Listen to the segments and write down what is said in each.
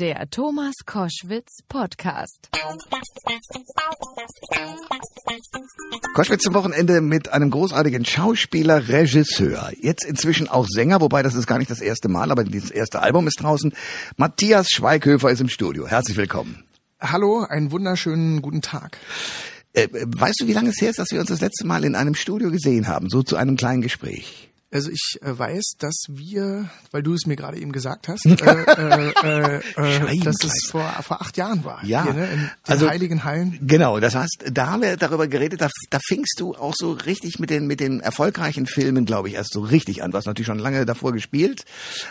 Der Thomas Koschwitz Podcast. Koschwitz zum Wochenende mit einem großartigen Schauspieler, Regisseur. Jetzt inzwischen auch Sänger, wobei das ist gar nicht das erste Mal, aber dieses erste Album ist draußen. Matthias Schweighöfer ist im Studio. Herzlich willkommen. Hallo, einen wunderschönen guten Tag. Äh, weißt du, wie lange es her ist, dass wir uns das letzte Mal in einem Studio gesehen haben? So zu einem kleinen Gespräch. Also ich äh, weiß, dass wir, weil du es mir gerade eben gesagt hast, äh, äh, äh, dass es vor, vor acht Jahren war. Ja, hier, ne, in den also Heiligen Hallen. Genau, das heißt, da haben wir darüber geredet, da, da fingst du auch so richtig mit den mit den erfolgreichen Filmen, glaube ich, erst so richtig an. Du hast natürlich schon lange davor gespielt,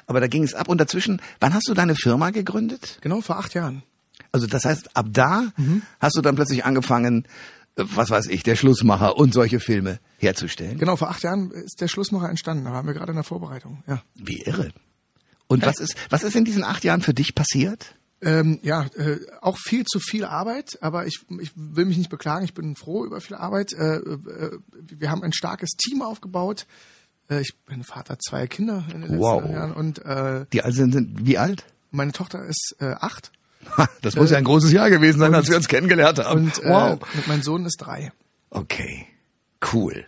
aber da ging es ab. Und dazwischen, wann hast du deine Firma gegründet? Genau, vor acht Jahren. Also das heißt, ab da hast du dann plötzlich angefangen, äh, was weiß ich, der Schlussmacher und solche Filme herzustellen. Genau, vor acht Jahren ist der Schlussmacher entstanden. Da waren wir gerade in der Vorbereitung. Ja. Wie irre. Und was ist, was ist in diesen acht Jahren für dich passiert? Ähm, ja, äh, auch viel zu viel Arbeit, aber ich, ich will mich nicht beklagen, ich bin froh über viel Arbeit. Äh, äh, wir haben ein starkes Team aufgebaut. Äh, ich bin Vater zweier Kinder in den letzten Wow. Jahren und äh, Die also sind, sind wie alt? meine Tochter ist äh, acht Das muss ja ein großes Jahr gewesen sein, als wir uns kennengelernt haben. und wow. und mein Sohn ist drei. Okay, cool.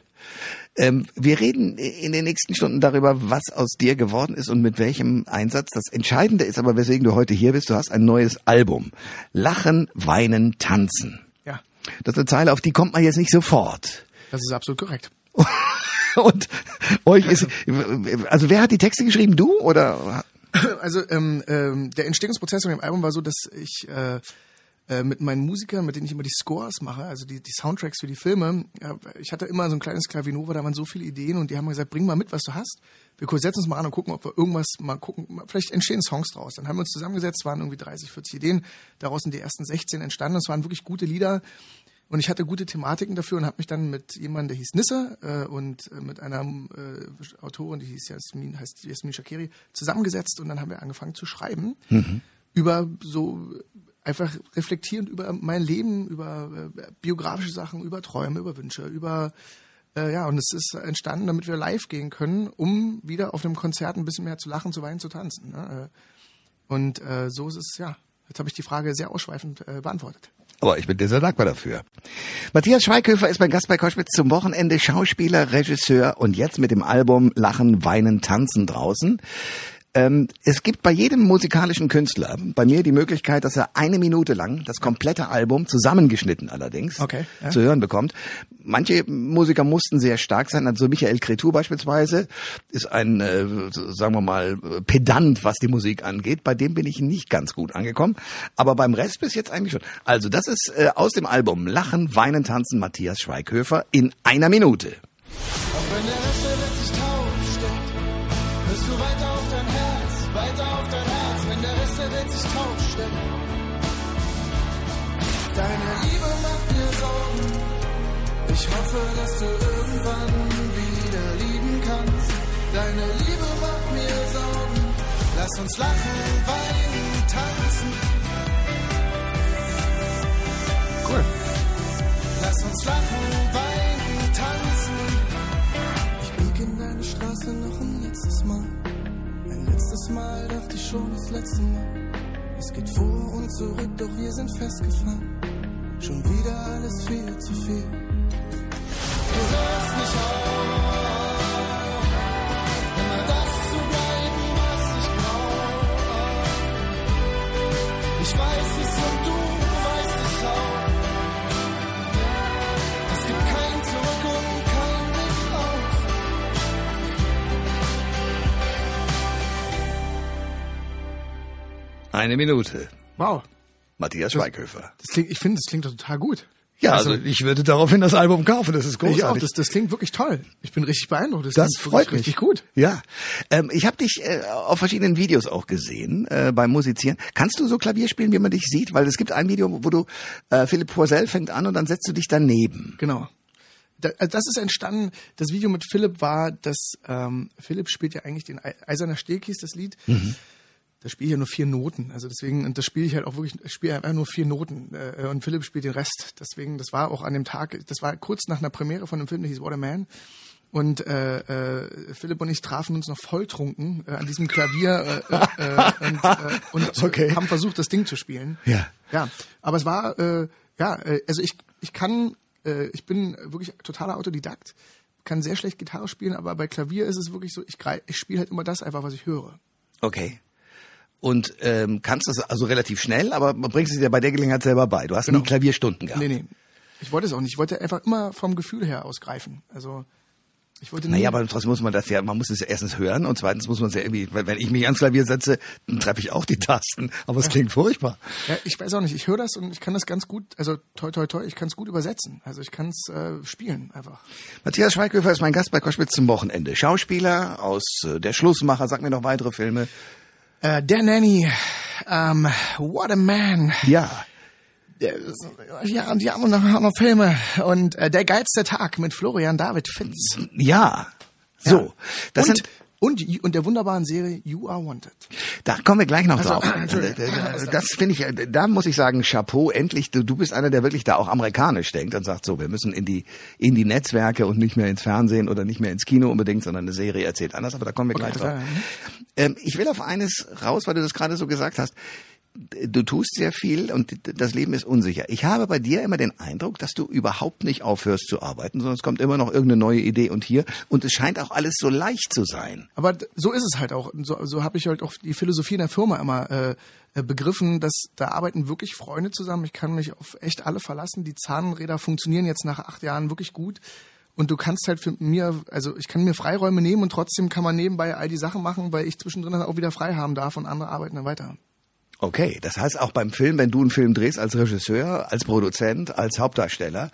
Ähm, wir reden in den nächsten Stunden darüber, was aus dir geworden ist und mit welchem Einsatz. Das Entscheidende ist aber, weswegen du heute hier bist, du hast ein neues Album. Lachen, weinen, tanzen. Ja, Das ist eine Zeile, auf die kommt man jetzt nicht sofort. das ist absolut korrekt. Und euch ist, also wer hat die Texte geschrieben, du oder? Also ähm, ähm, der Entstehungsprozess von dem Album war so, dass ich äh, äh, mit meinen Musikern, mit denen ich immer die Scores mache, also die, die Soundtracks für die Filme, ja, ich hatte immer so ein kleines Klavinova, da waren so viele Ideen und die haben mir gesagt, bring mal mit, was du hast. Wir setzen uns mal an und gucken, ob wir irgendwas mal gucken, vielleicht entstehen Songs draus. Dann haben wir uns zusammengesetzt, waren irgendwie 30, 40 Ideen, daraus sind die ersten 16 entstanden. Das waren wirklich gute Lieder. Und ich hatte gute Thematiken dafür und habe mich dann mit jemandem, der hieß Nisse äh, und äh, mit einer äh, Autorin, die hieß Jasmin, heißt Jasmin Shakiri, zusammengesetzt und dann haben wir angefangen zu schreiben über so einfach reflektierend über mein Leben, über äh, biografische Sachen, über Träume, über Wünsche, über äh, ja und es ist entstanden, damit wir live gehen können, um wieder auf einem Konzert ein bisschen mehr zu lachen, zu weinen, zu tanzen. Ne? Äh, Und äh, so ist es ja. Jetzt habe ich die Frage sehr ausschweifend äh, beantwortet. Aber ich bin dir sehr dankbar dafür. Matthias Schweighöfer ist mein Gast bei Koschwitz zum Wochenende, Schauspieler, Regisseur und jetzt mit dem Album Lachen, Weinen, Tanzen draußen. Ähm, es gibt bei jedem musikalischen Künstler, bei mir die Möglichkeit, dass er eine Minute lang das komplette Album, zusammengeschnitten allerdings, Okay, ja. zu hören bekommt. Manche Musiker mussten sehr stark sein, also Michael Cretu beispielsweise ist ein, äh, sagen wir mal, Pedant, was die Musik angeht. Bei dem bin ich nicht ganz gut angekommen, aber beim Rest bis jetzt eigentlich schon. Also das ist äh, aus dem Album Lachen, Weinen, Tanzen, Matthias Schweighöfer in einer Minute. Auch wenn der Rest der Welt sich taub hörst du weiter weiter auf dein Herz, wenn der Rest der Welt sich taub stellt. Deine Liebe macht mir Sorgen. Ich hoffe, dass du irgendwann wieder lieben kannst. Deine Liebe macht mir Sorgen. Lass uns lachen, weinen, tanzen. Cool. Lass uns lachen, weinen, Mal dachte ich schon das letzte Mal. Es geht vor und zurück, doch wir sind festgefahren. Schon wieder alles viel zu viel. Eine Minute. Wow. Matthias Schweighöfer. Das klingt, ich finde, das klingt doch total gut. Ja, also, ich würde daraufhin das Album kaufen, das ist großartig. Ich auch, das, das klingt wirklich toll. Ich bin richtig beeindruckt. Das, Das freut mich. richtig gut. Ja, ähm, ich habe dich äh, auf verschiedenen Videos auch gesehen äh, beim Musizieren. Kannst du so Klavier spielen, wie man dich sieht? Weil es gibt ein Video, wo du äh, Philipp Poisel fängt an und dann setzt du dich daneben. Genau. Also das ist entstanden, das Video mit Philipp war, dass ähm, Philipp spielt ja eigentlich den Ei- Eiserner Steg hieß das Lied. Da spiele ich ja nur vier Noten. Also deswegen, und das spiele ich halt auch wirklich, ich spiele einfach nur vier Noten. Äh, und Philipp spielt den Rest. Deswegen, das war auch an dem Tag, das war kurz nach einer Premiere von einem Film, der hieß What a Man. Und äh, äh, Philipp und ich trafen uns noch volltrunken äh, an diesem Klavier äh, äh, und, äh, und Okay. haben versucht, das Ding zu spielen. Ja. Ja, aber es war, äh, ja, äh, also ich, ich kann, äh, ich bin wirklich totaler Autodidakt, kann sehr schlecht Gitarre spielen, aber bei Klavier ist es wirklich so, ich, greif- ich spiele halt immer das einfach, was ich höre. Okay. Und ähm, kannst das also relativ schnell, aber bringst es dir bei der Gelegenheit selber bei. Du hast nie Klavierstunden gehabt. Nee, nee. Ich wollte es auch nicht. Ich wollte einfach immer vom Gefühl her ausgreifen. Also ich wollte Naja, aber trotzdem muss man das ja, man muss es ja erstens hören und zweitens muss man es ja irgendwie, wenn ich mich ans Klavier setze, dann treffe ich auch die Tasten, aber es klingt furchtbar. ja, ich weiß auch nicht. Ich höre das und ich kann das ganz gut, also toi toi toi, ich kann es gut übersetzen. Also ich kann es äh, spielen einfach. Matthias Schweighöfer ist mein Gast bei Koschwitz zum Wochenende. Schauspieler aus äh, Der Schlussmacher, sag mir noch weitere Filme. Äh, der Nanny, ähm, What a Man. Ja. Der, ja, und die haben noch, haben noch Filme. Und äh, Der geilste Tag mit Florian David Fitz. Ja. So. Das und, sind, und, und der wunderbaren Serie You Are Wanted. Da kommen wir gleich noch Also, drauf. Entschuldigung. Das finde ich, äh, da muss ich sagen, Chapeau, endlich, du, du bist einer, der wirklich da auch amerikanisch denkt und sagt so, wir müssen in die, in die Netzwerke und nicht mehr ins Fernsehen oder nicht mehr ins Kino unbedingt, sondern eine Serie erzählt anders, aber da kommen wir gleich drauf. ja, ja. Ähm, ich will auf eines raus, weil du das gerade so gesagt hast. Du tust sehr viel und das Leben ist unsicher. Ich habe bei dir immer den Eindruck, dass du überhaupt nicht aufhörst zu arbeiten, sondern es kommt immer noch irgendeine neue Idee und hier und es scheint auch alles so leicht zu sein. Aber so ist es halt auch. So, so habe ich halt auch die Philosophie in der Firma immer äh, äh, begriffen, dass da arbeiten wirklich Freunde zusammen. Ich kann mich auf echt alle verlassen. Die Zahnräder funktionieren jetzt nach acht Jahren wirklich gut. Und du kannst halt für mir, also ich kann mir Freiräume nehmen und trotzdem kann man nebenbei all die Sachen machen, weil ich zwischendrin auch wieder frei haben darf und andere arbeiten dann weiter. Okay, das heißt auch beim Film, wenn du einen Film drehst als Regisseur, als Produzent, als Hauptdarsteller,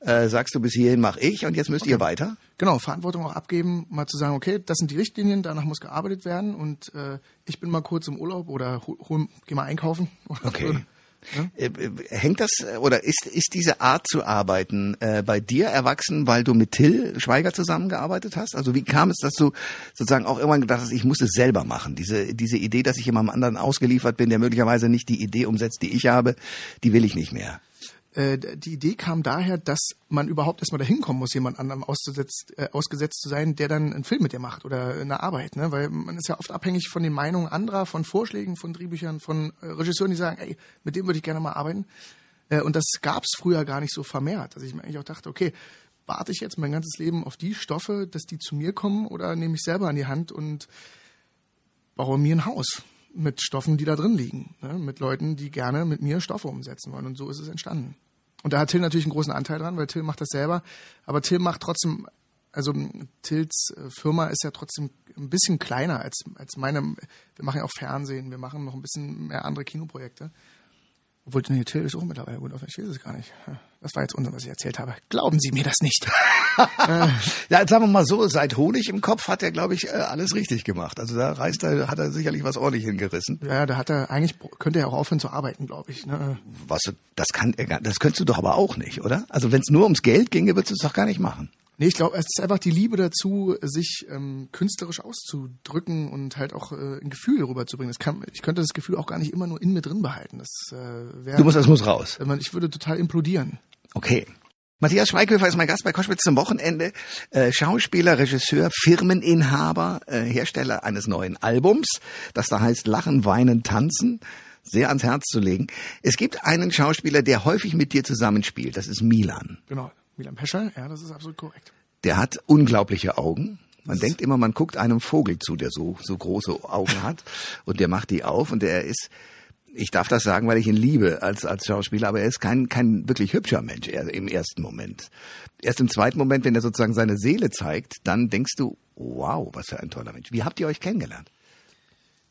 äh, sagst du bis hierhin mache ich und jetzt müsst ihr weiter? Genau, Verantwortung auch abgeben, mal zu sagen, okay, das sind die Richtlinien, danach muss gearbeitet werden und äh, ich bin mal kurz im Urlaub oder hol, hol, geh mal einkaufen. Okay. Äh, äh, Hängt das äh, oder ist ist diese Art zu arbeiten äh, bei dir erwachsen, weil du mit Till Schweiger zusammengearbeitet hast? Also wie kam es, dass du sozusagen auch irgendwann gedacht hast, ich muss es selber machen? Diese diese Idee, dass ich jemandem anderen ausgeliefert bin, der möglicherweise nicht die Idee umsetzt, die ich habe, die will ich nicht mehr. Äh, die Idee kam daher, dass man überhaupt erstmal dahin kommen muss, jemand anderem ausgesetzt, äh, ausgesetzt zu sein, der dann einen Film mit dir macht oder eine Arbeit. Ne? Weil man ist ja oft abhängig von den Meinungen anderer, von Vorschlägen, von Drehbüchern, von äh, Regisseuren, die sagen, ey, mit dem würde ich gerne mal arbeiten. Äh, und das gab es früher gar nicht so vermehrt. Dass ich mir eigentlich auch dachte, okay, warte ich jetzt mein ganzes Leben auf die Stoffe, dass die zu mir kommen oder nehme ich selber an die Hand und baue mir ein Haus mit Stoffen, die da drin liegen, ne? mit Leuten, die gerne mit mir Stoffe umsetzen wollen. Und so ist es entstanden. Und da hat Till natürlich einen großen Anteil dran, weil Till macht das selber. Aber Till macht trotzdem, also Tills äh, Firma ist ja trotzdem ein bisschen kleiner als, als meine. Wir machen ja auch Fernsehen, wir machen noch ein bisschen mehr andere Kinoprojekte. Obwohl, nee, Till ist auch mittlerweile gut auf, ich weiß es gar nicht. Das war jetzt unser, was ich erzählt habe. Glauben Sie mir das nicht. Ja, sagen wir mal so, seit Honig im Kopf hat er, glaube ich, äh, alles richtig gemacht. Also da reißt er, hat er sicherlich was ordentlich hingerissen. Ja, da hat er, eigentlich könnte er auch aufhören zu arbeiten, glaube ich. Ne? Was, das kann er gar, das könntest du doch aber auch nicht, oder? Also wenn es nur ums Geld ginge, würdest du es doch gar nicht machen. Nee, ich glaube, es ist einfach die Liebe dazu, sich ähm, künstlerisch auszudrücken und halt auch äh, ein Gefühl rüberzubringen. Das kann, ich könnte das Gefühl auch gar nicht immer nur in mir drin behalten. Das äh, wäre, Du musst, das muss raus. ich würde total implodieren. Okay. Matthias Schweighöfer ist mein Gast bei Koschwitz zum Wochenende. Äh, Schauspieler, Regisseur, Firmeninhaber, äh, Hersteller eines neuen Albums, das da heißt Lachen, Weinen, Tanzen. Sehr ans Herz zu legen. Es gibt einen Schauspieler, der häufig mit dir zusammenspielt. Das ist Milan. Genau. Milan Peschel, ja, das ist absolut korrekt. Der hat unglaubliche Augen. Man denkt immer, man guckt einem Vogel zu, der so, so große Augen hat. Und der macht die auf und der ist, ich darf das sagen, weil ich ihn liebe als, als Schauspieler, aber er ist kein, kein wirklich hübscher Mensch er, im ersten Moment. Erst im zweiten Moment, wenn er sozusagen seine Seele zeigt, dann denkst du, wow, was für ein toller Mensch. Wie habt ihr euch kennengelernt?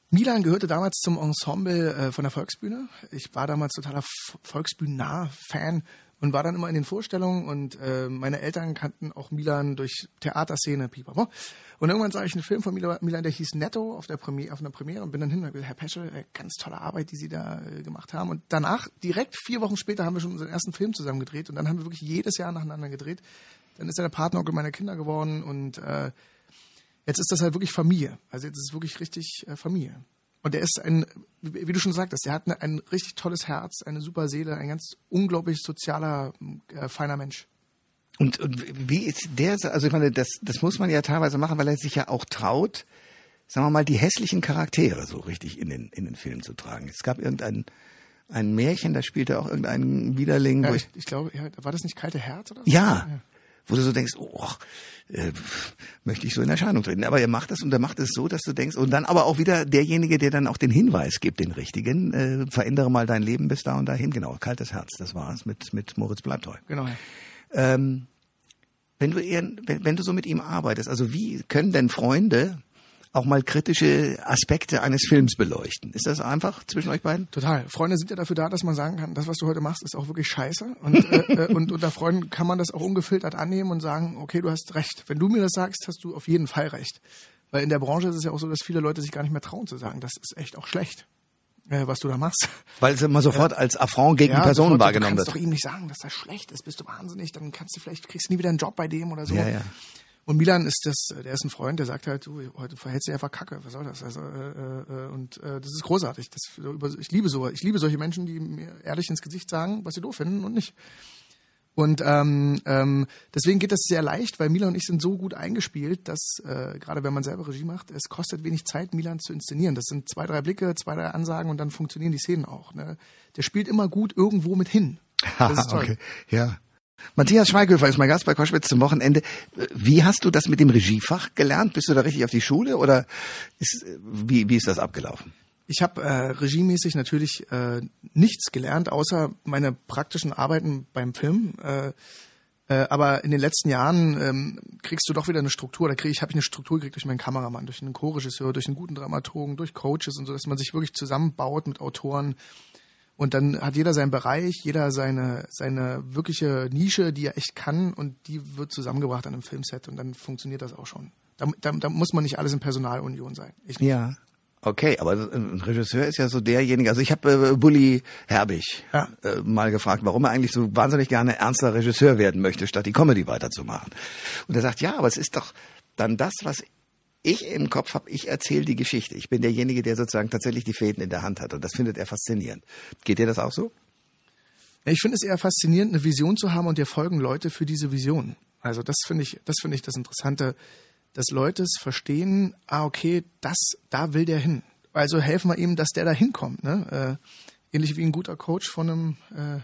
Milan gehörte damals zum Ensemble äh, von der Volksbühne. Ich war damals totaler F- Volksbühnennah Fan und war dann immer in den Vorstellungen und äh, meine Eltern kannten auch Milan durch Theaterszene, pipapo. Und irgendwann sah ich einen Film von Milan, der hieß Netto auf der Premiere, auf einer Premiere und bin dann hin und gesagt, Herr Peschel, äh, ganz tolle Arbeit, die Sie da äh, gemacht haben. Und danach, direkt vier Wochen später, haben wir schon unseren ersten Film zusammen gedreht und dann haben wir wirklich jedes Jahr nacheinander gedreht. Dann ist er der Partneronkel meiner Kinder geworden und äh, jetzt ist das halt wirklich Familie. Also jetzt ist es wirklich richtig äh, Familie. Und er ist ein, wie du schon sagtest, er hat eine, ein richtig tolles Herz, eine super Seele, ein ganz unglaublich sozialer, äh, feiner Mensch. Und, und wie ist der, so- also ich meine, das, das muss man ja teilweise machen, weil er sich ja auch traut, sagen wir mal, die hässlichen Charaktere so richtig in den, in den Film zu tragen. Es gab irgendein ein Märchen, da spielte auch irgendein Widerling, Ja, ich, ich glaube, ja, war das nicht kalte Herz oder so? ja, wo du so denkst, oh, äh, möchte ich so in Erscheinung treten. Aber er macht das und er macht es so, dass du denkst, und dann aber auch wieder derjenige, der dann auch den Hinweis gibt, den richtigen, äh, verändere mal dein Leben bis da und dahin. Genau, kaltes Herz, das war es mit, mit Moritz Bleibtreu. Genau. Ähm, wenn du eher, wenn, wenn du so mit ihm arbeitest, also wie können denn Freunde auch mal kritische Aspekte eines Films beleuchten? Ist das einfach zwischen euch beiden? Total. Freunde sind ja dafür da, dass man sagen kann, das, was du heute machst, ist auch wirklich scheiße. Und, äh, äh, und unter Freunden kann man das auch ungefiltert annehmen und sagen, okay, du hast recht. Wenn du mir das sagst, hast du auf jeden Fall recht. Weil in der Branche ist es ja auch so, dass viele Leute sich gar nicht mehr trauen zu sagen, das ist echt auch schlecht, äh, was du da machst. Weil es immer sofort als Affront gegen die Person sofort so, wahrgenommen Du wird. kannst doch ihm nicht sagen, dass das schlecht ist. Bist du wahnsinnig? Dann kannst du vielleicht kriegst du nie wieder einen Job bei dem oder so. Ja, ja. Und Milan ist das, der ist ein Freund, der sagt halt, du, heute verhältst du dich einfach Kacke. Was soll das? Also äh, äh, und äh, das ist großartig. Das, ich liebe so, ich liebe solche Menschen, die mir ehrlich ins Gesicht sagen, was sie doof finden und nicht. Und ähm, ähm, deswegen geht das sehr leicht, weil Milan und ich sind so gut eingespielt, dass äh, gerade wenn man selber Regie macht, es kostet wenig Zeit, Milan zu inszenieren. Das sind zwei, drei Blicke, zwei, drei Ansagen und dann funktionieren die Szenen auch. Ne? Der spielt immer gut irgendwo mit hin. Das ist toll. okay. Ja. Matthias Schweighöfer ist mein Gast bei Koschwitz zum Wochenende. Wie hast du das mit dem Regiefach gelernt? Bist du da richtig auf die Schule oder ist, wie, wie ist das abgelaufen? Ich habe äh, regiemäßig natürlich äh, nichts gelernt, außer meine praktischen Arbeiten beim Film. Äh, äh, aber in den letzten Jahren ähm, kriegst du doch wieder eine Struktur. Da krieg ich, habe ich eine Struktur gekriegt durch meinen Kameramann, durch einen Co-Regisseur, durch einen guten Dramaturgen, durch Coaches und so, dass man sich wirklich zusammenbaut mit Autoren. Und dann hat jeder seinen Bereich, jeder seine, seine wirkliche Nische, die er echt kann und die wird zusammengebracht an einem Filmset und dann funktioniert das auch schon. Da, da, da muss man nicht alles in Personalunion sein. Ja. Okay, aber ein Regisseur ist ja so derjenige, also ich habe äh, Bully Herbig Ja. äh, mal gefragt, warum er eigentlich so wahnsinnig gerne ernster Regisseur werden möchte, statt die Comedy weiterzumachen. Und er sagt, ja, aber es ist doch dann das, was ich im Kopf habe, ich erzähle die Geschichte. Ich bin derjenige, der sozusagen tatsächlich die Fäden in der Hand hat und das findet er faszinierend. Geht dir das auch so? Ich finde es eher faszinierend, eine Vision zu haben und dir folgen Leute für diese Vision. Also das finde ich, das finde ich das Interessante, dass Leute es verstehen, ah, okay, das, da will der hin. Also helfen wir ihm, dass der da hinkommt, ne? Äh, ähnlich wie ein guter Coach von einem äh,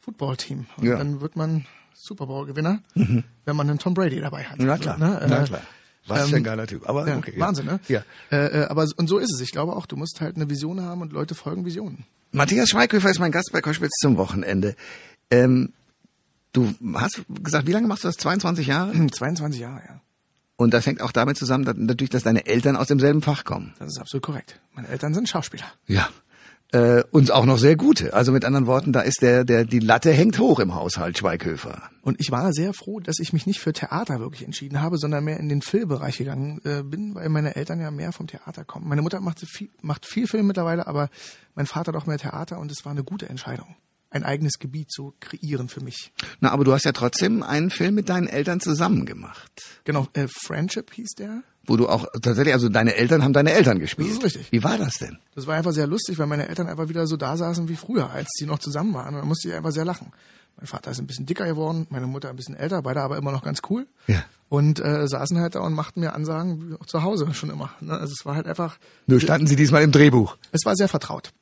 Footballteam. Und Ja. dann wird man Super Bowl-Gewinner, wenn man einen Tom Brady dabei hat. Na klar, Ne? na Äh, klar. Was für ein geiler Typ. Aber Ja, okay. Wahnsinn, ne? Ja. Äh, äh, aber und so ist es. Ich glaube auch, du musst halt eine Vision haben und Leute folgen Visionen. Matthias Schweighöfer ist mein Gast bei Koschwitz zum Wochenende. Ähm, du hast gesagt, wie lange machst du das? 22 Jahre? 22 Jahre, ja. Und das hängt auch damit zusammen, dass, natürlich, dass deine Eltern aus demselben Fach kommen. Das ist absolut korrekt. Meine Eltern sind Schauspieler. Ja. Äh, und auch noch sehr gute. Also mit anderen Worten, da ist der, der, die Latte hängt hoch im Haushalt Schweighöfer. Und ich war sehr froh, dass ich mich nicht für Theater wirklich entschieden habe, sondern mehr in den Filmbereich gegangen äh, bin, weil meine Eltern ja mehr vom Theater kommen. Meine Mutter macht viel, macht viel Film mittlerweile, aber mein Vater doch mehr Theater und es war eine gute Entscheidung, ein eigenes Gebiet zu kreieren für mich. Na, aber du hast ja trotzdem einen Film mit deinen Eltern zusammen gemacht. Genau, äh, Friendship hieß der. Wo du auch tatsächlich, also deine Eltern haben deine Eltern gespielt. Das ist richtig. Wie war das denn? Das war einfach sehr lustig, weil meine Eltern einfach wieder so da saßen wie früher, als die noch zusammen waren. Und da musste ich einfach sehr lachen. Mein Vater ist ein bisschen dicker geworden, meine Mutter ein bisschen älter, beide aber immer noch ganz cool. Ja. Und äh, saßen halt da und machten mir Ansagen wie auch zu Hause schon immer. Ne? Also es war halt einfach, Nur standen sie diesmal im Drehbuch. es war sehr vertraut.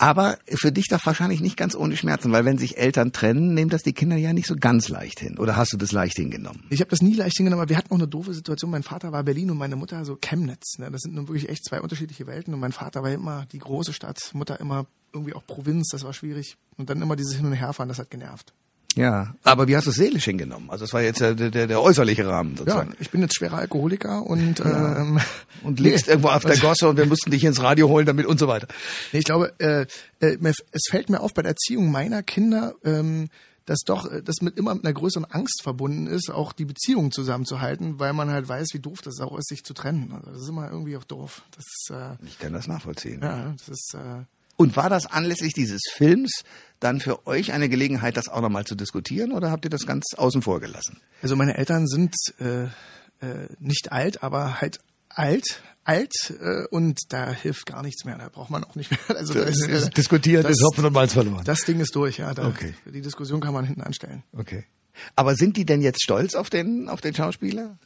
Aber für dich doch wahrscheinlich nicht ganz ohne Schmerzen, weil wenn sich Eltern trennen, nehmen das die Kinder ja nicht so ganz leicht hin. Oder hast du das leicht hingenommen? Ich habe das nie leicht hingenommen, aber wir hatten auch eine doofe Situation. Mein Vater war Berlin und meine Mutter so Chemnitz. Ne? Das sind nun wirklich echt zwei unterschiedliche Welten. Und mein Vater war immer die große Stadt, Mutter immer irgendwie auch Provinz, das war schwierig. Und dann immer dieses Hin- und Herfahren, das hat genervt. Ja. Aber wie hast du es seelisch hingenommen? Also das war jetzt der, der, der äußerliche Rahmen Ja, sozusagen. ich bin jetzt schwerer Alkoholiker und ähm, Und liegst irgendwo auf der Gosse und wir mussten dich ins Radio holen damit und so weiter. Nee, ich glaube, äh, äh, es fällt mir auf bei der Erziehung meiner Kinder, ähm, dass doch äh, das mit immer mit einer größeren Angst verbunden ist, auch die Beziehung zusammenzuhalten, weil man halt weiß, wie doof das auch ist, sich zu trennen. Also das ist immer irgendwie auch doof. Das ist, äh, Ich kann das nachvollziehen. ja, das ist äh, Und war das anlässlich dieses Films dann für euch eine Gelegenheit, das auch nochmal zu diskutieren oder habt ihr das ganz außen vor gelassen? also meine Eltern sind äh, äh, nicht alt, aber halt alt, alt äh, und da hilft gar nichts mehr. Da braucht man auch nicht mehr. Also da ist, äh, Diskutieren das- ist Hopfen und Malz verloren. das Ding ist durch, ja. Da, Okay. Die Diskussion kann man hinten anstellen. Okay. Aber sind die denn jetzt stolz auf den, auf den Schauspieler?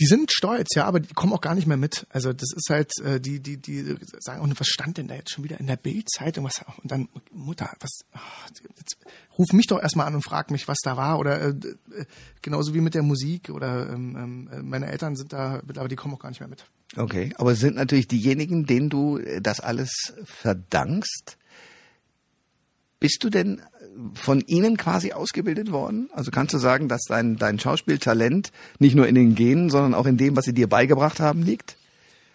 Die sind stolz, ja, aber die kommen auch gar nicht mehr mit. Also das ist halt, äh, die, die, die sagen auch, was stand denn da jetzt schon wieder in der Bildzeitung? Und dann Mutter, was? jetzt, ruf mich doch erstmal an und frag mich, was da war. Oder äh, äh, genauso wie mit der Musik oder ähm, ähm, äh, meine Eltern sind da, aber die kommen auch gar nicht mehr mit. Okay, aber es sind natürlich diejenigen, denen du äh, das alles verdankst. Bist du denn von ihnen quasi ausgebildet worden? Also kannst du sagen, dass dein, dein Schauspieltalent nicht nur in den Genen, sondern auch in dem, was sie dir beigebracht haben, liegt?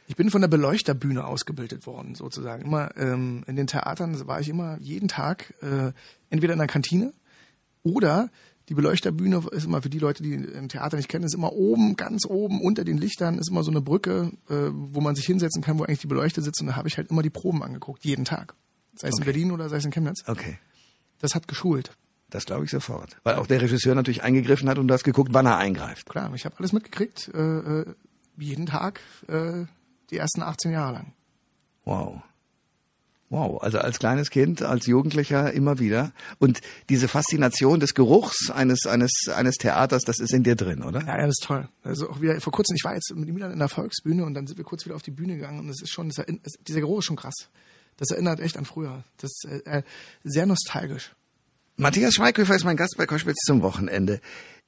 Ich bin von der Beleuchterbühne ausgebildet worden, sozusagen. Immer ähm, in den Theatern war ich immer jeden Tag äh, entweder in der Kantine oder die Beleuchterbühne ist immer für die Leute, die im Theater nicht kennen, ist immer oben, ganz oben unter den Lichtern ist immer so eine Brücke, äh, wo man sich hinsetzen kann, wo eigentlich die Beleuchter sitzen. Und da habe ich halt immer die Proben angeguckt, jeden Tag. Sei es Okay. in Berlin oder sei es in Chemnitz. Okay. Das hat geschult. Das glaube ich sofort. Weil auch der Regisseur natürlich eingegriffen hat und du hast geguckt, wann er eingreift. Klar, ich habe alles mitgekriegt, äh, äh, jeden Tag, äh, die ersten 18 Jahre lang. Wow. Wow, also als kleines Kind, als Jugendlicher immer wieder. Und diese Faszination des Geruchs eines, eines, eines Theaters, das ist in dir drin, oder? Ja, ja, das ist toll. Also auch wieder vor kurzem, ich war jetzt mit Milan in der Volksbühne und dann sind wir kurz wieder auf die Bühne gegangen und es ist schon, dieser Geruch ist schon krass. Das erinnert echt an früher. Das ist äh, äh, sehr nostalgisch. Matthias Schweighöfer ist mein Gast bei Koschwitz zum Wochenende.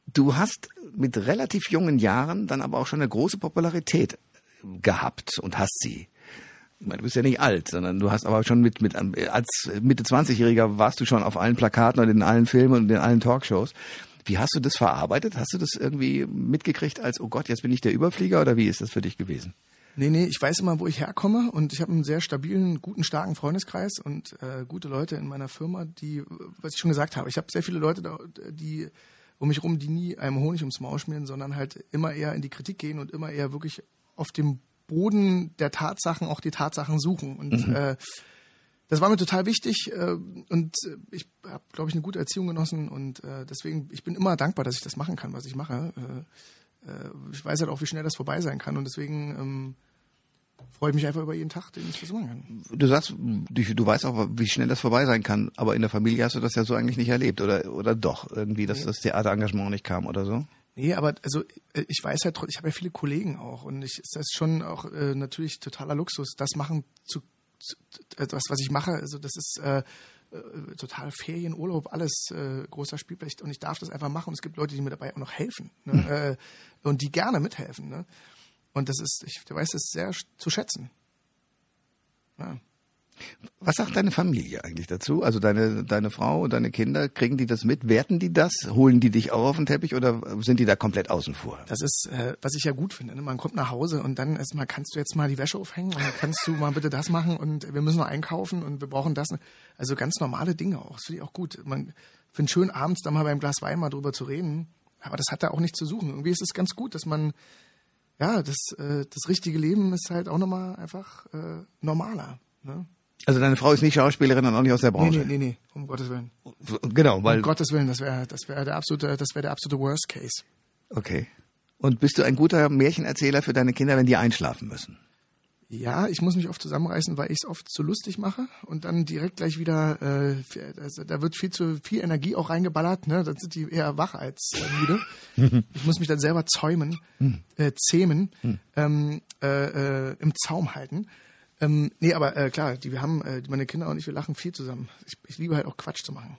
Du hast mit relativ jungen Jahren dann aber auch schon eine große Popularität gehabt und hast sie. Ich meine, du bist ja nicht alt, sondern du hast aber schon mit, mit als Mitte 20-Jähriger warst du schon auf allen Plakaten und in allen Filmen und in allen Talkshows. Wie hast du das verarbeitet? Hast du das irgendwie mitgekriegt als, oh Gott, jetzt bin ich der Überflieger oder wie ist das für dich gewesen? Nee, nee, ich weiß immer, wo ich herkomme und ich habe einen sehr stabilen, guten, starken Freundeskreis und äh, gute Leute in meiner Firma, die, was ich schon gesagt habe, ich habe sehr viele Leute, da, die um mich rum, die nie einem Honig ums Maul schmieren, sondern halt immer eher in die Kritik gehen und immer eher wirklich auf dem Boden der Tatsachen auch die Tatsachen suchen. Und äh, das war mir total wichtig äh, und ich habe, glaube ich, eine gute Erziehung genossen und äh, deswegen, ich bin immer dankbar, dass ich das machen kann, was ich mache. Äh, äh, ich weiß halt auch, wie schnell das vorbei sein kann und deswegen ähm, freue ich mich einfach über jeden Tag, den ich das machen kann. Du sagst, du, du weißt auch, wie schnell das vorbei sein kann, aber in der Familie hast du das ja so eigentlich nicht erlebt, oder, oder doch, irgendwie, dass das Theaterengagement nicht kam oder so? Nee, aber also äh, ich weiß halt, ich habe ja viele Kollegen auch und ich, das ist schon auch äh, natürlich totaler Luxus, das machen zu, zu etwas, was ich mache. Also das ist äh, äh, total Ferien, Urlaub, alles äh, großer Spielplatz und ich darf das einfach machen und es gibt Leute, die mir dabei auch noch helfen ne? äh, und die gerne mithelfen. Ne? Und das ist, ich weiß es sehr zu schätzen. Ja. Was sagt deine Familie eigentlich dazu? Also deine, deine Frau und deine Kinder, kriegen die das mit? Werten die das? Holen die dich auch auf den Teppich oder sind die da komplett außen vor? Das ist, äh, was ich ja gut finde. Ne? Man kommt nach Hause und dann erstmal kannst du jetzt mal die Wäsche aufhängen und dann kannst du mal bitte das machen und wir müssen noch einkaufen und wir brauchen das. Also ganz normale Dinge auch. Das finde ich auch gut. Man finde schön abends da mal beim Glas Wein mal drüber zu reden. Aber das hat da auch nichts zu suchen. Irgendwie ist es ganz gut, dass man, ja, das, äh, das richtige Leben ist halt auch nochmal einfach äh, normaler. Ne? Also deine Frau ist nicht Schauspielerin und auch nicht aus der Nee, Branche. nee, nee, nee, um Gottes Willen. Genau, weil Um Gottes Willen, das wäre das wäre der absolute, das wäre der absolute Worst Case. okay. Und bist du ein guter Märchenerzähler für deine Kinder, wenn die einschlafen müssen? Ja, ich muss mich oft zusammenreißen, weil ich es oft zu lustig mache und dann direkt gleich wieder, äh, also da wird viel zu viel Energie auch reingeballert, ne? Dann sind die eher wach als äh, müde. ich muss mich dann selber zäumen, äh, zähmen, ähm, äh, äh, im Zaum halten. Ähm, nee, aber äh, klar, die, wir haben, äh, meine Kinder und ich, wir lachen viel zusammen. Ich, ich liebe halt auch Quatsch zu machen.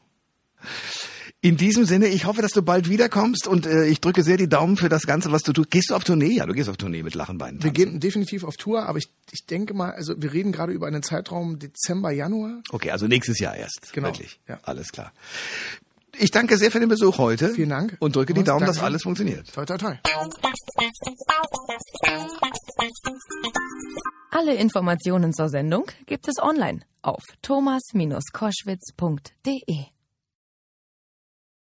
In diesem Sinne, ich hoffe, dass du bald wiederkommst und äh, ich drücke sehr die Daumen für das Ganze, was du tust. Gehst du auf Tournee? Ja, du gehst auf Tournee mit Lachen Beinen. Wir gehen definitiv auf Tour, aber ich, ich denke mal, also wir reden gerade über einen Zeitraum Dezember, Januar. Okay, also nächstes Jahr erst. Genau, Wirklich. ja. Alles klar. Ich danke sehr für den Besuch heute. Vielen Dank. Und drücke die Thomas, Daumen, dass danke. alles funktioniert. Toi, toi, toi. Alle Informationen zur Sendung gibt es online auf thomas-koschwitz.de.